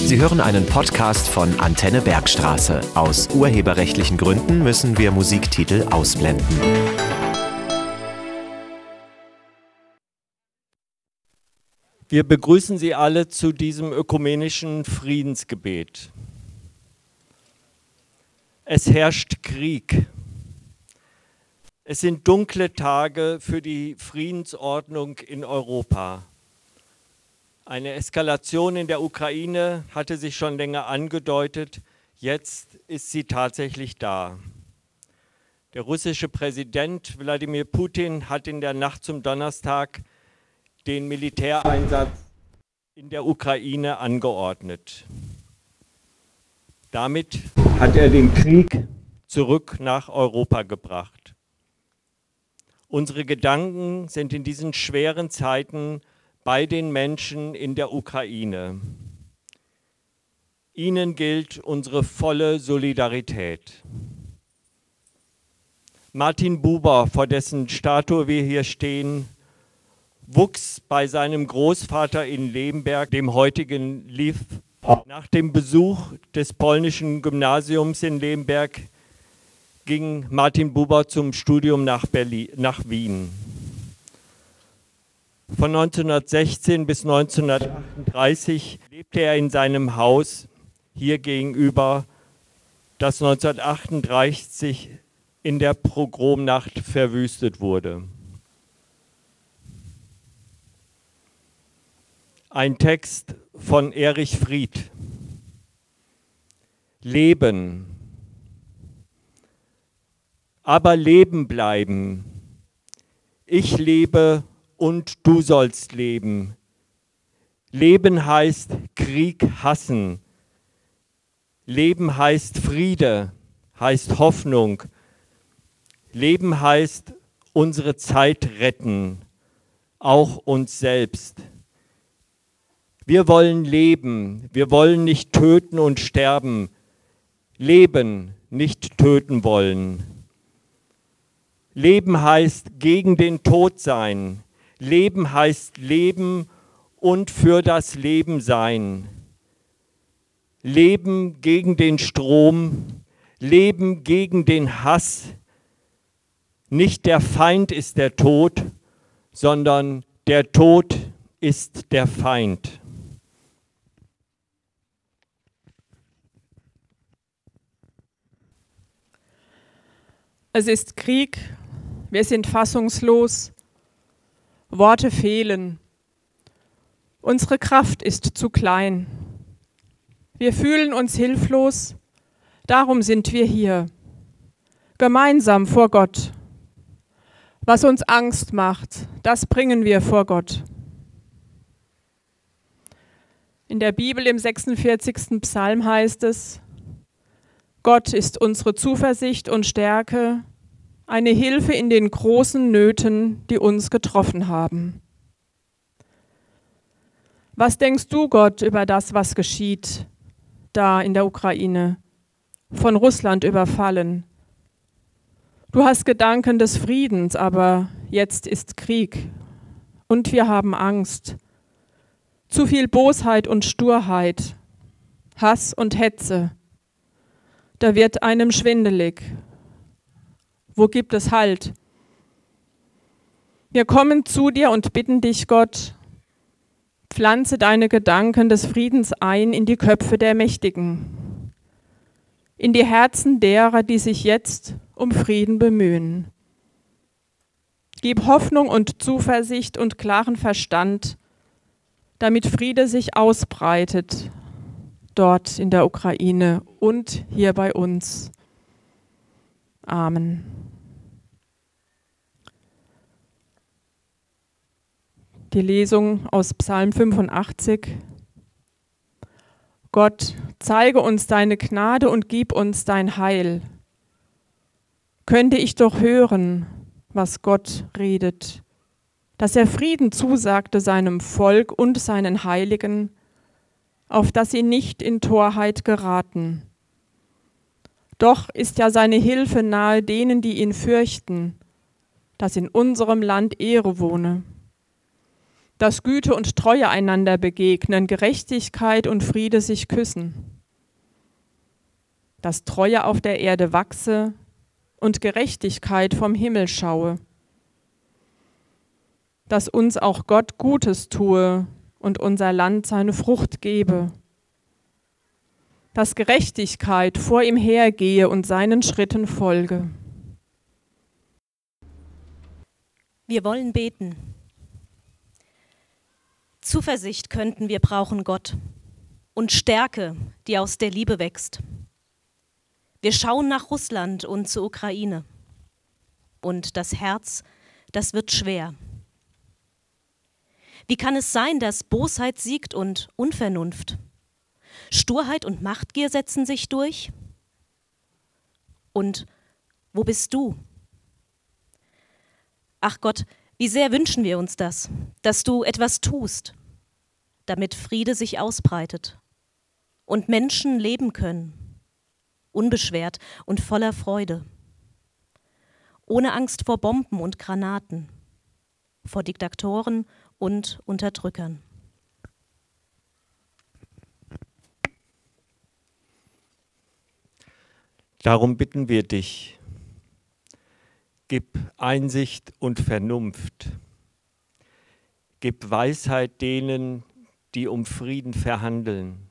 Sie hören einen Podcast von Antenne Bergstraße. Aus urheberrechtlichen Gründen müssen wir Musiktitel ausblenden. Wir begrüßen Sie alle zu diesem ökumenischen Friedensgebet. Es herrscht Krieg. Es sind dunkle Tage für die Friedensordnung in Europa. Eine Eskalation in der Ukraine hatte sich schon länger angedeutet. Jetzt ist sie tatsächlich da. Der russische Präsident Wladimir Putin hat in der Nacht zum Donnerstag den Militäreinsatz in der Ukraine angeordnet. Damit hat er den Krieg zurück nach Europa gebracht. Unsere Gedanken sind in diesen schweren Zeiten bei den Menschen in der Ukraine. Ihnen gilt unsere volle Solidarität. Martin Buber, vor dessen Statue wir hier stehen, wuchs bei seinem Großvater in Lemberg, dem heutigen Lviv. Nach dem Besuch des polnischen Gymnasiums in Lemberg ging Martin Buber zum Studium nach, Berlin, nach Wien. Von 1916 bis 1938 lebte er in seinem Haus hier gegenüber, das 1938 in der Pogromnacht verwüstet wurde. Ein Text von Erich Fried. Leben. Aber leben bleiben. Ich lebe und du sollst leben. Leben heißt Krieg hassen. Leben heißt Friede, heißt Hoffnung. Leben heißt unsere Zeit retten, auch uns selbst. Wir wollen leben, wir wollen nicht töten und sterben. Leben, nicht töten wollen. Leben heißt gegen den Tod sein. Leben heißt Leben und für das Leben sein. Leben gegen den Strom, Leben gegen den Hass. Nicht der Feind ist der Tod, sondern der Tod ist der Feind. Es ist Krieg, wir sind fassungslos, Worte fehlen. Unsere Kraft ist zu klein. Wir fühlen uns hilflos, darum sind wir hier, gemeinsam vor Gott. Was uns Angst macht, das bringen wir vor Gott. In der Bibel im 46. Psalm heißt es, Gott ist unsere Zuversicht und Stärke, eine Hilfe in den großen Nöten, die uns getroffen haben. Was denkst du, Gott, über das, was geschieht da in der Ukraine, von Russland überfallen? Du hast Gedanken des Friedens, aber jetzt ist Krieg und wir haben Angst. Zu viel Bosheit und Sturheit, Hass und Hetze. Da wird einem schwindelig wo gibt es Halt? Wir kommen zu dir und bitten dich, Gott, pflanze deine Gedanken des Friedens ein in die Köpfe der Mächtigen, in die Herzen derer, die sich jetzt um Frieden bemühen. Gib Hoffnung und Zuversicht und klaren Verstand, damit Friede sich ausbreitet dort in der Ukraine und hier bei uns. Amen. Die Lesung aus Psalm 85. Gott, zeige uns deine Gnade und gib uns dein Heil. Könnte ich doch hören, was Gott redet, dass er Frieden zusagte seinem Volk und seinen Heiligen, auf dass sie nicht in Torheit geraten. Doch ist ja seine Hilfe nahe denen, die ihn fürchten, dass in unserem Land Ehre wohne. dass Güte und Treue einander begegnen, Gerechtigkeit und Friede sich küssen, dass Treue auf der Erde wachse und Gerechtigkeit vom Himmel schaue, dass uns auch Gott Gutes tue und unser Land seine Frucht gebe, dass Gerechtigkeit vor ihm hergehe und seinen Schritten folge. Wir wollen beten. Zuversicht könnten wir brauchen, Gott, und Stärke, die aus der Liebe wächst. Wir schauen nach Russland und zur Ukraine. Und das Herz, das wird schwer. Wie kann es sein, dass Bosheit siegt und Unvernunft? Sturheit und Machtgier setzen sich durch? Und wo bist du? Ach Gott, wie sehr wünschen wir uns das, dass du etwas tust, damit Friede sich ausbreitet und Menschen leben können, unbeschwert und voller Freude, ohne Angst vor Bomben und Granaten, vor Diktatoren und Unterdrückern. Darum bitten wir dich, gib Einsicht und Vernunft, gib Weisheit denen, die um Frieden verhandeln.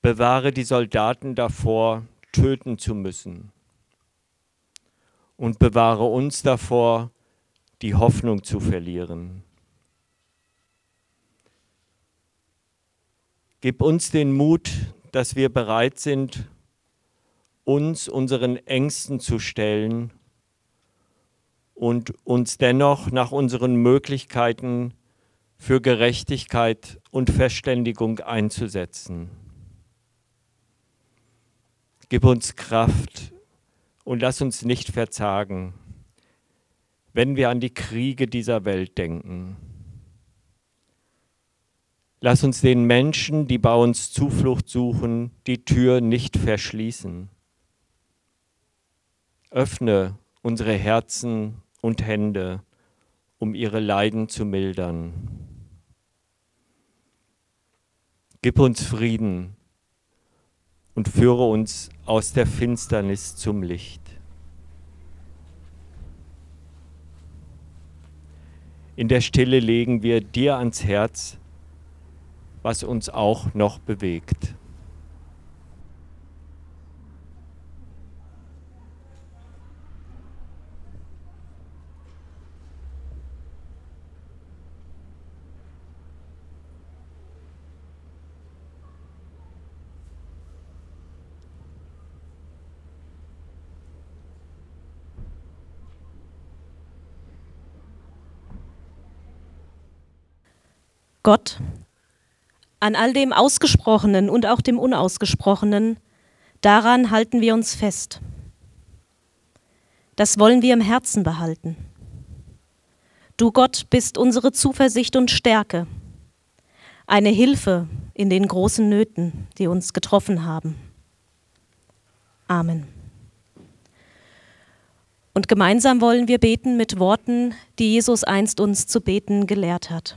Bewahre die Soldaten davor, töten zu müssen. Und bewahre uns davor, die Hoffnung zu verlieren. Gib uns den Mut, dass wir bereit sind, uns unseren Ängsten zu stellen und uns dennoch nach unseren Möglichkeiten für Gerechtigkeit und Verständigung einzusetzen. Gib uns Kraft und lass uns nicht verzagen wenn wir an die Kriege dieser Welt denken. Lass uns den Menschen, die bei uns Zuflucht suchen, die Tür nicht verschließen. Öffne unsere Herzen und Hände, um ihre Leiden zu mildern. Gib uns Frieden und führe uns aus der Finsternis zum Licht. In der Stille legen wir dir ans Herz, was uns auch noch bewegt. Gott, an all dem Ausgesprochenen und auch dem Unausgesprochenen, daran halten wir uns fest. Das wollen wir im Herzen behalten. Du Gott bist unsere Zuversicht und Stärke, eine Hilfe in den großen Nöten, die uns getroffen haben. Amen. Und gemeinsam wollen wir beten mit Worten, die Jesus einst uns zu beten gelehrt hat.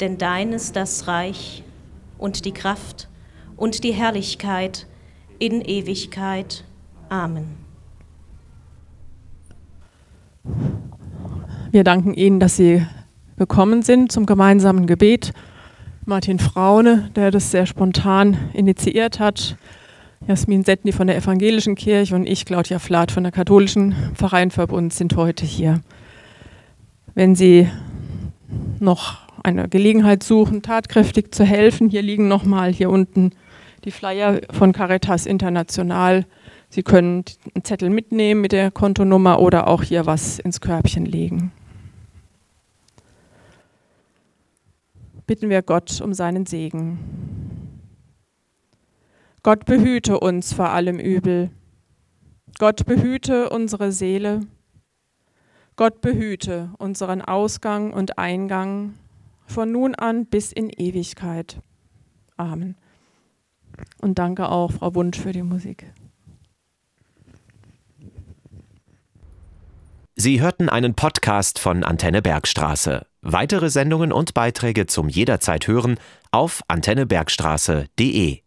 denn dein ist das Reich und die Kraft und die Herrlichkeit in Ewigkeit. Amen. Wir danken Ihnen, dass Sie gekommen sind zum gemeinsamen Gebet. Martin Fraune, der das sehr spontan initiiert hat, Jasmin Settni von der Evangelischen Kirche und ich, Claudia Flath von der Katholischen Vereinverbund, sind heute hier. Wenn Sie noch eine Gelegenheit suchen, tatkräftig zu helfen. Hier liegen nochmal hier unten die Flyer von Caritas International. Sie können einen Zettel mitnehmen mit der Kontonummer oder auch hier was ins Körbchen legen. Bitten wir Gott um seinen Segen. Gott behüte uns vor allem Übel. Gott behüte unsere Seele. Gott behüte unseren Ausgang und Eingang von nun an bis in Ewigkeit. Amen. Und danke auch, Frau Wunsch, für die Musik. Sie hörten einen Podcast von Antenne Bergstraße. Weitere Sendungen und Beiträge zum jederzeit hören auf antennebergstraße.de.